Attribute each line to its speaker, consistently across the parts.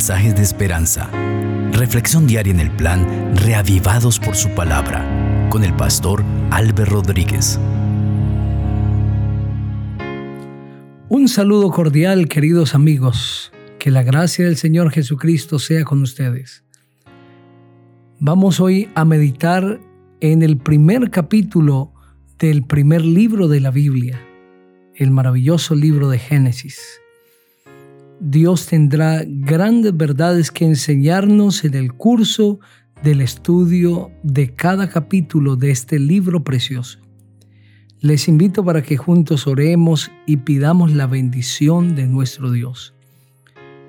Speaker 1: mensajes de esperanza. Reflexión diaria en el plan Reavivados por su palabra con el pastor Álvaro Rodríguez.
Speaker 2: Un saludo cordial, queridos amigos. Que la gracia del Señor Jesucristo sea con ustedes. Vamos hoy a meditar en el primer capítulo del primer libro de la Biblia, el maravilloso libro de Génesis. Dios tendrá grandes verdades que enseñarnos en el curso del estudio de cada capítulo de este libro precioso. Les invito para que juntos oremos y pidamos la bendición de nuestro Dios.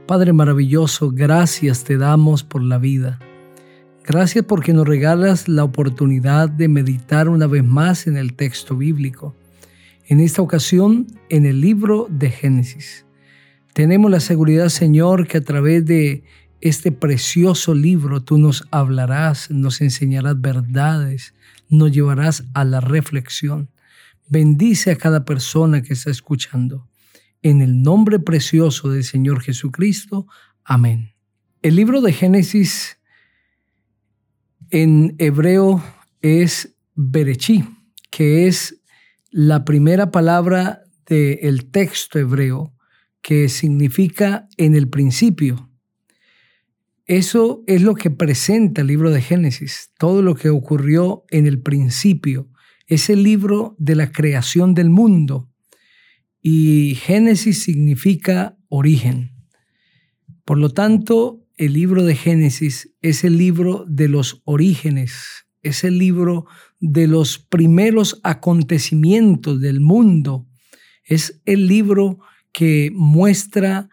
Speaker 2: Padre maravilloso, gracias te damos por la vida. Gracias porque nos regalas la oportunidad de meditar una vez más en el texto bíblico. En esta ocasión, en el libro de Génesis. Tenemos la seguridad, Señor, que a través de este precioso libro tú nos hablarás, nos enseñarás verdades, nos llevarás a la reflexión. Bendice a cada persona que está escuchando. En el nombre precioso del Señor Jesucristo. Amén. El libro de Génesis en hebreo es Berechí, que es la primera palabra del texto hebreo que significa en el principio. Eso es lo que presenta el libro de Génesis, todo lo que ocurrió en el principio. Es el libro de la creación del mundo y Génesis significa origen. Por lo tanto, el libro de Génesis es el libro de los orígenes, es el libro de los primeros acontecimientos del mundo, es el libro que muestra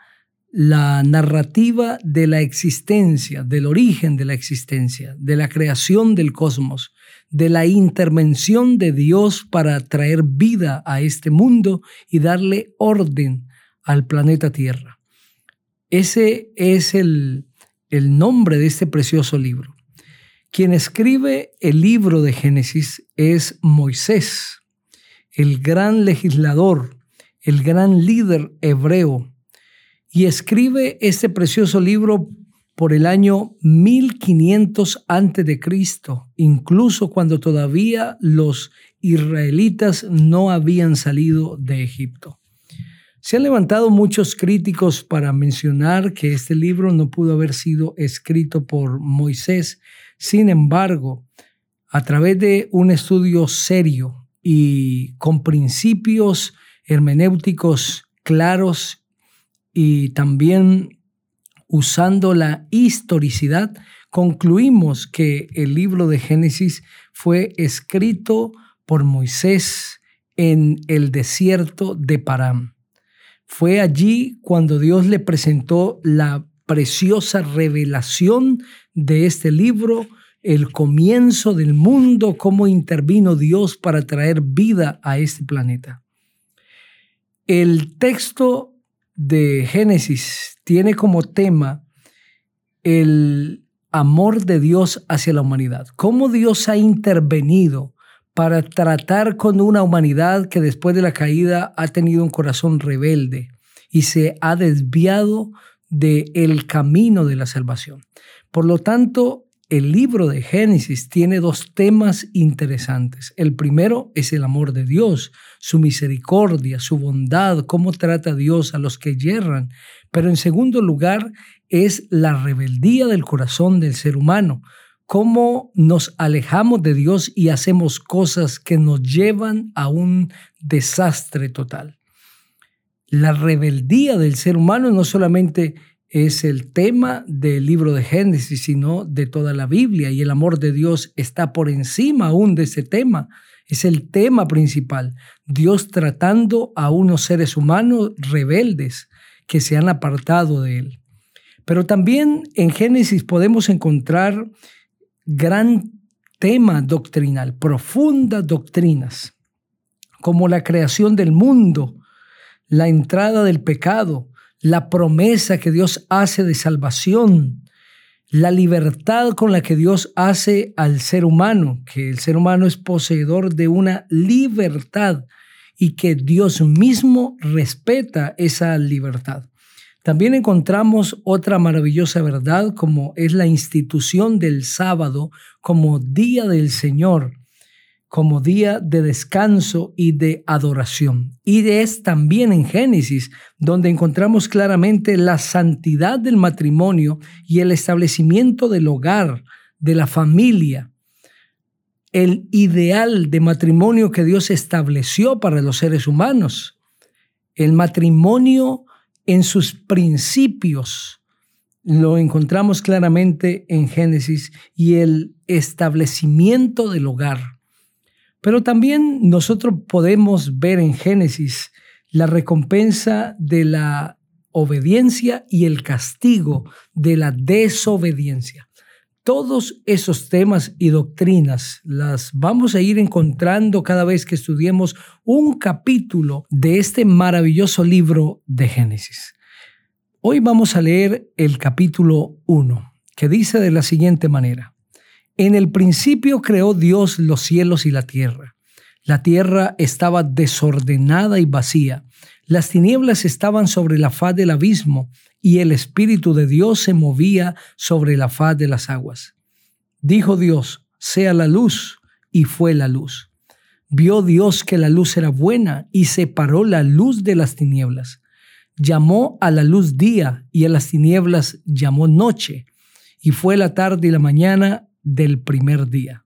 Speaker 2: la narrativa de la existencia, del origen de la existencia, de la creación del cosmos, de la intervención de Dios para traer vida a este mundo y darle orden al planeta Tierra. Ese es el, el nombre de este precioso libro. Quien escribe el libro de Génesis es Moisés, el gran legislador, el gran líder hebreo, y escribe este precioso libro por el año 1500 antes de Cristo, incluso cuando todavía los israelitas no habían salido de Egipto. Se han levantado muchos críticos para mencionar que este libro no pudo haber sido escrito por Moisés. Sin embargo, a través de un estudio serio y con principios hermenéuticos claros y también usando la historicidad, concluimos que el libro de Génesis fue escrito por Moisés en el desierto de Param. Fue allí cuando Dios le presentó la preciosa revelación de este libro, el comienzo del mundo, cómo intervino Dios para traer vida a este planeta. El texto de Génesis tiene como tema el amor de Dios hacia la humanidad. Cómo Dios ha intervenido para tratar con una humanidad que después de la caída ha tenido un corazón rebelde y se ha desviado del el camino de la salvación. Por lo tanto, el libro de Génesis tiene dos temas interesantes. El primero es el amor de Dios, su misericordia, su bondad, cómo trata Dios a los que yerran. Pero en segundo lugar es la rebeldía del corazón del ser humano, cómo nos alejamos de Dios y hacemos cosas que nos llevan a un desastre total. La rebeldía del ser humano no solamente es el tema del libro de Génesis, sino de toda la Biblia. Y el amor de Dios está por encima aún de ese tema. Es el tema principal. Dios tratando a unos seres humanos rebeldes que se han apartado de Él. Pero también en Génesis podemos encontrar gran tema doctrinal, profundas doctrinas, como la creación del mundo, la entrada del pecado, la promesa que Dios hace de salvación, la libertad con la que Dios hace al ser humano, que el ser humano es poseedor de una libertad y que Dios mismo respeta esa libertad. También encontramos otra maravillosa verdad como es la institución del sábado como día del Señor, como día de descanso y de adoración. Y es también en Génesis donde encontramos claramente la santidad del matrimonio y el establecimiento del hogar, de la familia, el ideal de matrimonio que Dios estableció para los seres humanos. El matrimonio en sus principios lo encontramos claramente en Génesis y el establecimiento del hogar. Pero también nosotros podemos ver en Génesis la recompensa de la obediencia y el castigo de la desobediencia. Todos esos temas y doctrinas las vamos a ir encontrando cada vez que estudiemos un capítulo de este maravilloso libro de Génesis. Hoy vamos a leer el capítulo 1, que dice de la siguiente manera. En el principio creó Dios los cielos y la tierra. La tierra estaba desordenada y vacía. Las tinieblas estaban sobre la faz del abismo y el Espíritu de Dios se movía sobre la faz de las aguas. Dijo Dios, sea la luz, y fue la luz. Vio Dios que la luz era buena y separó la luz de las tinieblas. Llamó a la luz día y a las tinieblas llamó noche, y fue la tarde y la mañana del primer día.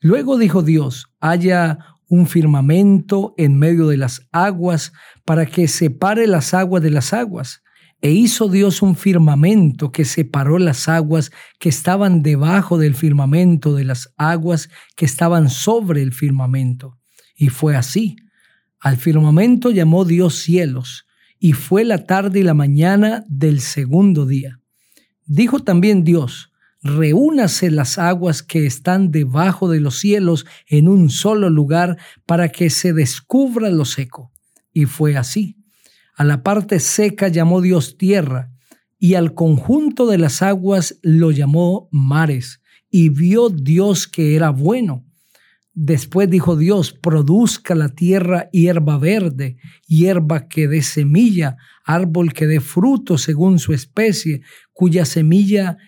Speaker 2: Luego dijo Dios, haya un firmamento en medio de las aguas para que separe las aguas de las aguas e hizo Dios un firmamento que separó las aguas que estaban debajo del firmamento de las aguas que estaban sobre el firmamento. Y fue así. Al firmamento llamó Dios cielos, y fue la tarde y la mañana del segundo día. Dijo también Dios, reúnase las aguas que están debajo de los cielos en un solo lugar para que se descubra lo seco. Y fue así. A la parte seca llamó Dios tierra, y al conjunto de las aguas lo llamó mares, y vio Dios que era bueno. Después dijo Dios, produzca la tierra hierba verde, hierba que dé semilla, árbol que dé fruto según su especie, cuya semilla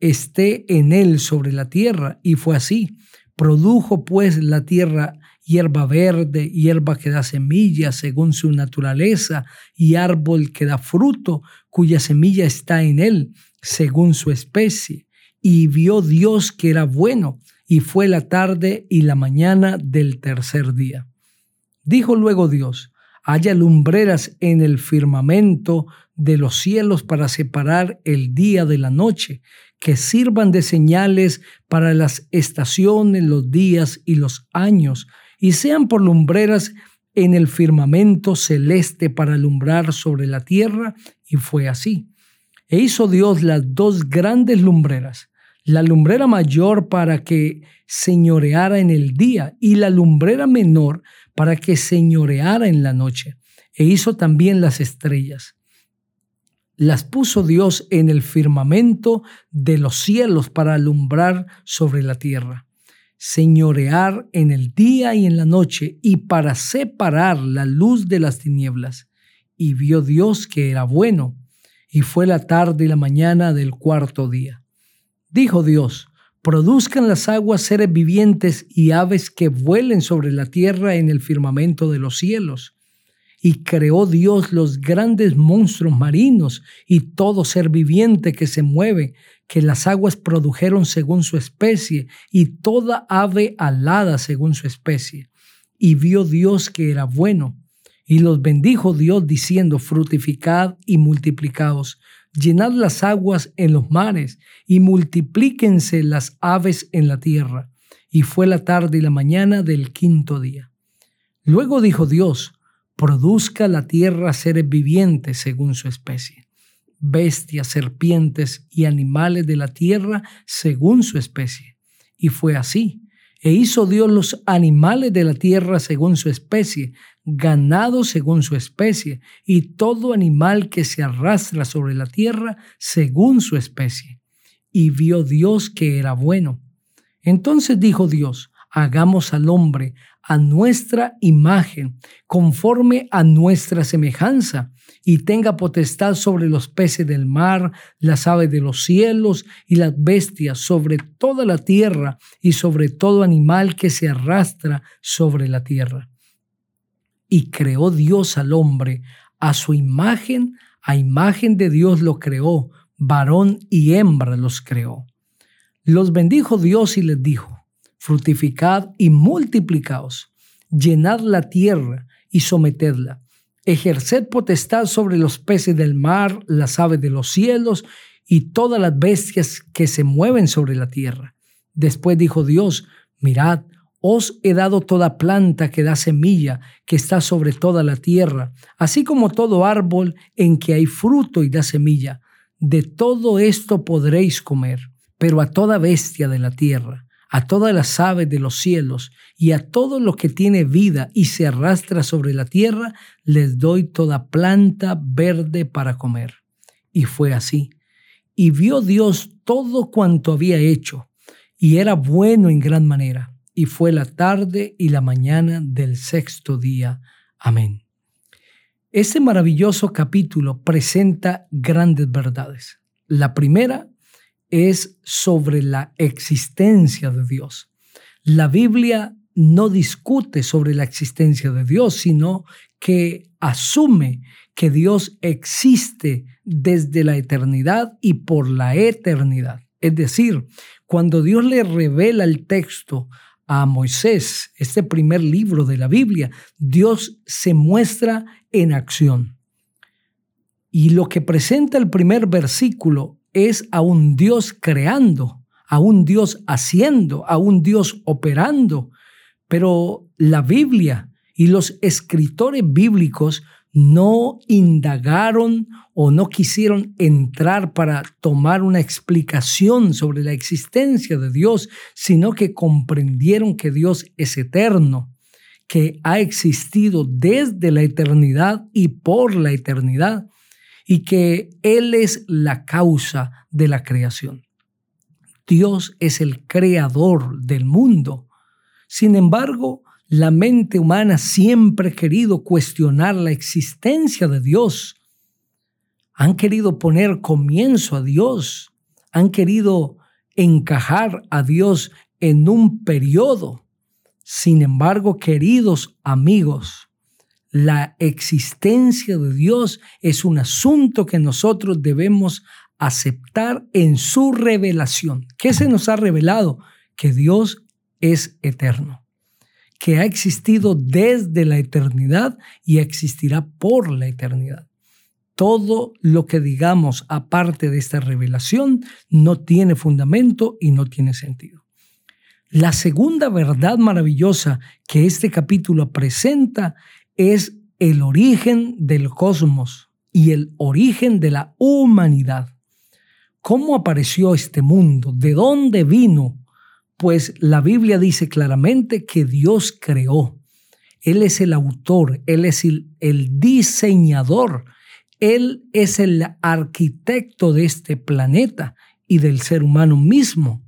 Speaker 2: esté en él sobre la tierra. Y fue así. Produjo pues la tierra hierba verde, hierba que da semilla según su naturaleza, y árbol que da fruto, cuya semilla está en él, según su especie. Y vio Dios que era bueno, y fue la tarde y la mañana del tercer día. Dijo luego Dios, haya lumbreras en el firmamento de los cielos para separar el día de la noche, que sirvan de señales para las estaciones, los días y los años, y sean por lumbreras en el firmamento celeste para alumbrar sobre la tierra, y fue así. E hizo Dios las dos grandes lumbreras, la lumbrera mayor para que señoreara en el día y la lumbrera menor para que señoreara en la noche. E hizo también las estrellas. Las puso Dios en el firmamento de los cielos para alumbrar sobre la tierra señorear en el día y en la noche y para separar la luz de las tinieblas. Y vio Dios que era bueno, y fue la tarde y la mañana del cuarto día. Dijo Dios, produzcan las aguas seres vivientes y aves que vuelen sobre la tierra en el firmamento de los cielos y creó Dios los grandes monstruos marinos y todo ser viviente que se mueve, que las aguas produjeron según su especie, y toda ave alada según su especie. Y vio Dios que era bueno, y los bendijo Dios diciendo, frutificad y multiplicaos, llenad las aguas en los mares, y multiplíquense las aves en la tierra. Y fue la tarde y la mañana del quinto día. Luego dijo Dios, produzca la tierra seres vivientes según su especie, bestias, serpientes y animales de la tierra según su especie. Y fue así. E hizo Dios los animales de la tierra según su especie, ganado según su especie, y todo animal que se arrastra sobre la tierra según su especie. Y vio Dios que era bueno. Entonces dijo Dios, hagamos al hombre a nuestra imagen, conforme a nuestra semejanza, y tenga potestad sobre los peces del mar, las aves de los cielos y las bestias, sobre toda la tierra y sobre todo animal que se arrastra sobre la tierra. Y creó Dios al hombre, a su imagen, a imagen de Dios lo creó, varón y hembra los creó. Los bendijo Dios y les dijo, fructificad y multiplicaos, llenad la tierra y sometedla, ejerced potestad sobre los peces del mar, las aves de los cielos y todas las bestias que se mueven sobre la tierra. Después dijo Dios, mirad, os he dado toda planta que da semilla, que está sobre toda la tierra, así como todo árbol en que hay fruto y da semilla. De todo esto podréis comer pero a toda bestia de la tierra, a todas las aves de los cielos y a todo lo que tiene vida y se arrastra sobre la tierra, les doy toda planta verde para comer. Y fue así. Y vio Dios todo cuanto había hecho, y era bueno en gran manera. Y fue la tarde y la mañana del sexto día. Amén. Este maravilloso capítulo presenta grandes verdades. La primera es sobre la existencia de Dios. La Biblia no discute sobre la existencia de Dios, sino que asume que Dios existe desde la eternidad y por la eternidad. Es decir, cuando Dios le revela el texto a Moisés, este primer libro de la Biblia, Dios se muestra en acción. Y lo que presenta el primer versículo es a un Dios creando, a un Dios haciendo, a un Dios operando. Pero la Biblia y los escritores bíblicos no indagaron o no quisieron entrar para tomar una explicación sobre la existencia de Dios, sino que comprendieron que Dios es eterno, que ha existido desde la eternidad y por la eternidad, y que Él es la causa de la creación. Dios es el creador del mundo. Sin embargo, la mente humana siempre ha querido cuestionar la existencia de Dios. Han querido poner comienzo a Dios. Han querido encajar a Dios en un periodo. Sin embargo, queridos amigos, la existencia de Dios es un asunto que nosotros debemos aceptar en su revelación. ¿Qué se nos ha revelado? Que Dios es eterno, que ha existido desde la eternidad y existirá por la eternidad. Todo lo que digamos aparte de esta revelación no tiene fundamento y no tiene sentido. La segunda verdad maravillosa que este capítulo presenta es el origen del cosmos y el origen de la humanidad. ¿Cómo apareció este mundo? ¿De dónde vino? Pues la Biblia dice claramente que Dios creó. Él es el autor, Él es el, diseñador, Él es el arquitecto de este planeta y del ser humano mismo.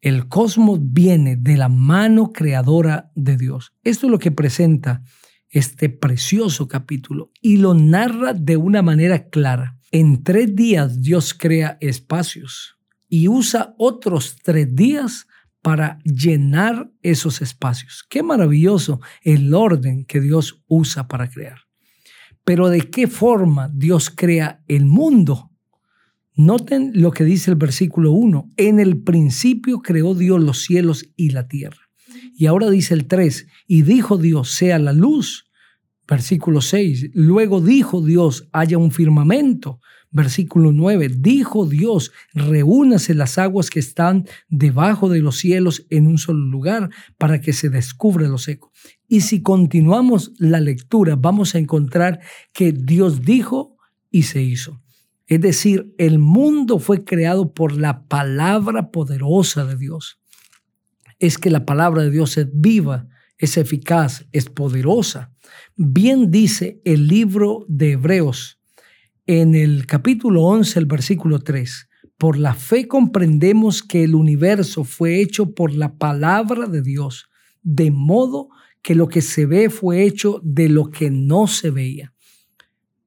Speaker 2: El cosmos viene de la mano creadora de Dios. Esto es lo que presenta este precioso capítulo y lo narra de una manera clara. En tres días Dios crea espacios y usa otros tres días para llenar esos espacios. Qué maravilloso el orden que Dios usa para crear. Pero ¿de qué forma Dios crea el mundo? Noten lo que dice el versículo 1. En el principio creó Dios los cielos y la tierra. Y ahora dice el 3, y dijo Dios, sea la luz. Versículo 6, luego dijo Dios, haya un firmamento. Versículo 9, dijo Dios, reúnase las aguas que están debajo de los cielos en un solo lugar para que se descubra lo seco. Y si continuamos la lectura, vamos a encontrar que Dios dijo y se hizo. Es decir, el mundo fue creado por la palabra poderosa de Dios es que la palabra de Dios es viva, es eficaz, es poderosa. Bien dice el libro de Hebreos en el capítulo 11, el versículo 3. Por la fe comprendemos que el universo fue hecho por la palabra de Dios, de modo que lo que se ve fue hecho de lo que no se veía.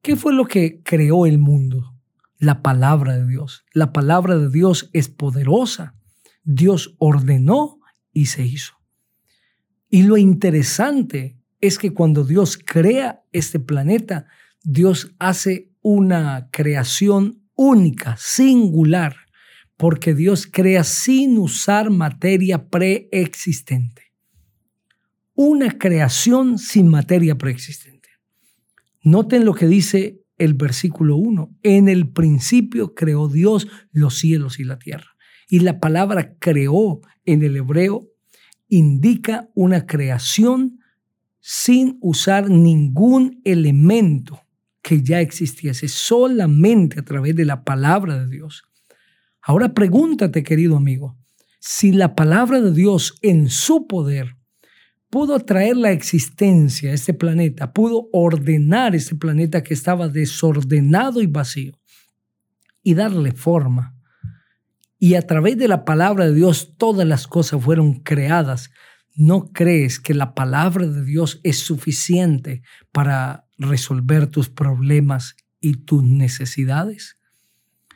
Speaker 2: ¿Qué fue lo que creó el mundo? La palabra de Dios. La palabra de Dios es poderosa. Dios ordenó y se hizo. Y lo interesante es que cuando Dios crea este planeta, Dios hace una creación única, singular, porque Dios crea sin usar materia preexistente. Una creación sin materia preexistente. Noten lo que dice el versículo 1. En el principio creó Dios los cielos y la tierra. Y la palabra creó en el hebreo indica una creación sin usar ningún elemento que ya existiese, solamente a través de la palabra de Dios. Ahora pregúntate, querido amigo, si la palabra de Dios en su poder pudo traer la existencia a este planeta, pudo ordenar este planeta que estaba desordenado y vacío y darle forma. Y a través de la palabra de Dios todas las cosas fueron creadas ¿No crees que la palabra de Dios es suficiente para resolver tus problemas y tus necesidades?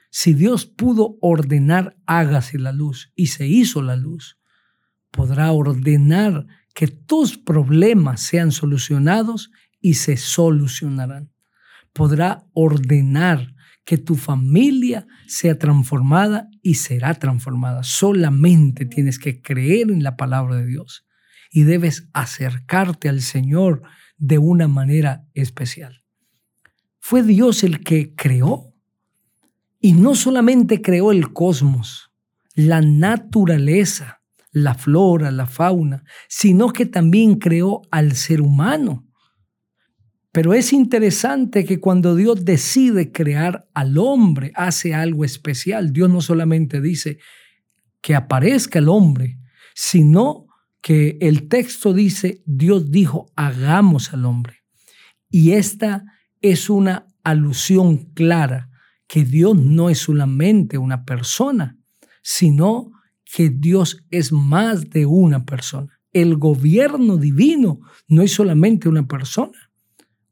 Speaker 2: Si Dios pudo ordenar hágase la luz y se hizo la luz, podrá ordenar que tus problemas sean solucionados y se solucionarán. Podrá ordenar que tu familia sea transformada y será transformada. Solamente tienes que creer en la palabra de Dios y debes acercarte al Señor de una manera especial. Fue Dios el que creó y no solamente creó el cosmos, la naturaleza, la flora, la fauna, sino que también creó al ser humano. Pero es interesante que cuando Dios decide crear al hombre, hace algo especial. Dios no solamente dice que aparezca el hombre, sino que el texto dice, Dios dijo, hagamos al hombre. Y esta es una alusión clara que Dios no es solamente una persona, sino que Dios es más de una persona. El gobierno divino no es solamente una persona,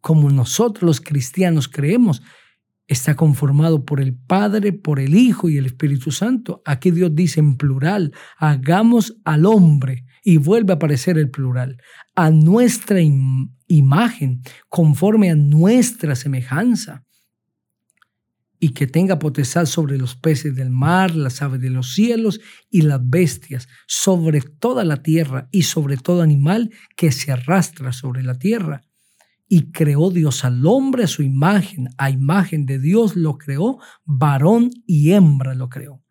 Speaker 2: como nosotros los cristianos creemos, está conformado por el Padre, por el Hijo y el Espíritu Santo. Aquí Dios dice en plural, hagamos al hombre y vuelve a aparecer el plural, a nuestra imagen, conforme a nuestra semejanza, y que tenga potestad sobre los peces del mar, las aves de los cielos y las bestias, sobre toda la tierra y sobre todo animal que se arrastra sobre la tierra. Y creó Dios al hombre a su imagen, a imagen de Dios lo creó, varón y hembra lo creó.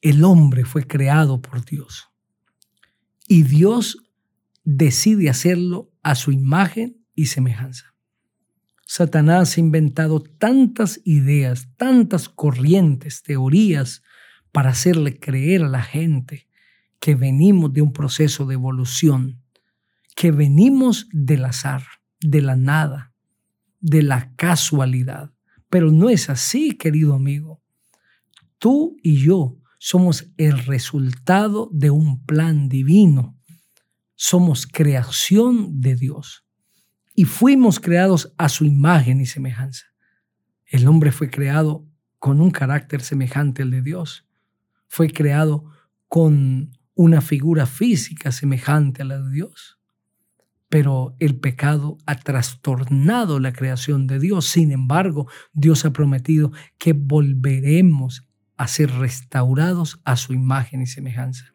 Speaker 2: El hombre fue creado por Dios. Y Dios decide hacerlo a su imagen y semejanza. Satanás ha inventado tantas ideas, tantas corrientes, teorías para hacerle creer a la gente que venimos de un proceso de evolución, que venimos del azar, de la nada, de la casualidad. Pero no es así, querido amigo. Tú y yo somos el resultado de un plan divino. Somos creación de Dios y fuimos creados a su imagen y semejanza. El hombre fue creado con un carácter semejante al de Dios. Fue creado con una figura física semejante a la de Dios. Pero el pecado ha trastornado la creación de Dios. Sin embargo, Dios ha prometido que volveremos a ser restaurados a su imagen y semejanza.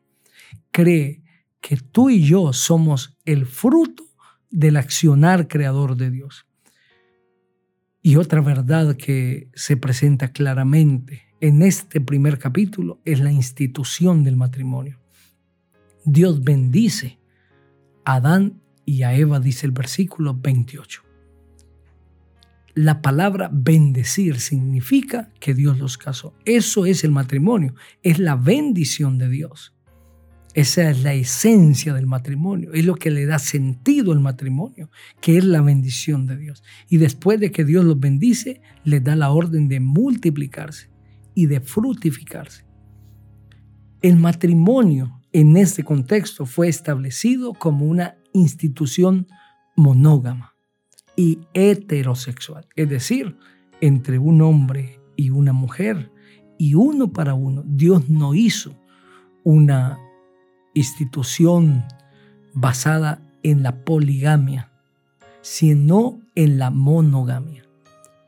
Speaker 2: Cree que tú y yo somos el fruto del accionar creador de Dios. Y otra verdad que se presenta claramente en este primer capítulo es la institución del matrimonio. Dios bendice a Adán y a Eva, dice el versículo 28 la palabra bendecir significa que Dios los casó. Eso es el matrimonio, es la bendición de Dios. Esa es la esencia del matrimonio, es lo que le da sentido al matrimonio, que es la bendición de Dios. Y después de que Dios los bendice, les da la orden de multiplicarse y de fructificarse. El matrimonio en este contexto fue establecido como una institución monógama y heterosexual, es decir, entre un hombre y una mujer y uno para uno. Dios no hizo una institución basada en la poligamia, sino en la monogamia,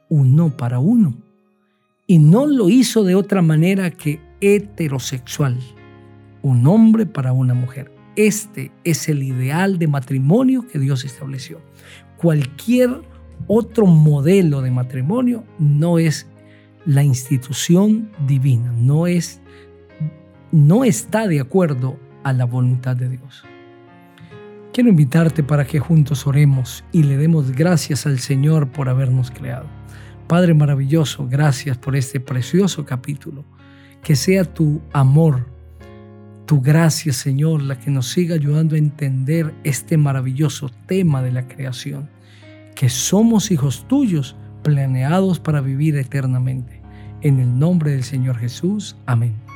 Speaker 2: uno para uno. Y no lo hizo de otra manera que heterosexual, un hombre para una mujer. Este es el ideal de matrimonio que Dios estableció. Cualquier otro modelo de matrimonio no es la institución divina, no es no está de acuerdo a la voluntad de Dios. Quiero invitarte para que juntos oremos y le demos gracias al Señor por habernos creado. Padre maravilloso, gracias por este precioso capítulo. Que sea tu amor, tu gracia, Señor, la que nos siga ayudando a entender este maravilloso tema de la creación, que somos hijos tuyos, planeados para vivir eternamente. En el nombre del Señor Jesús. Amén.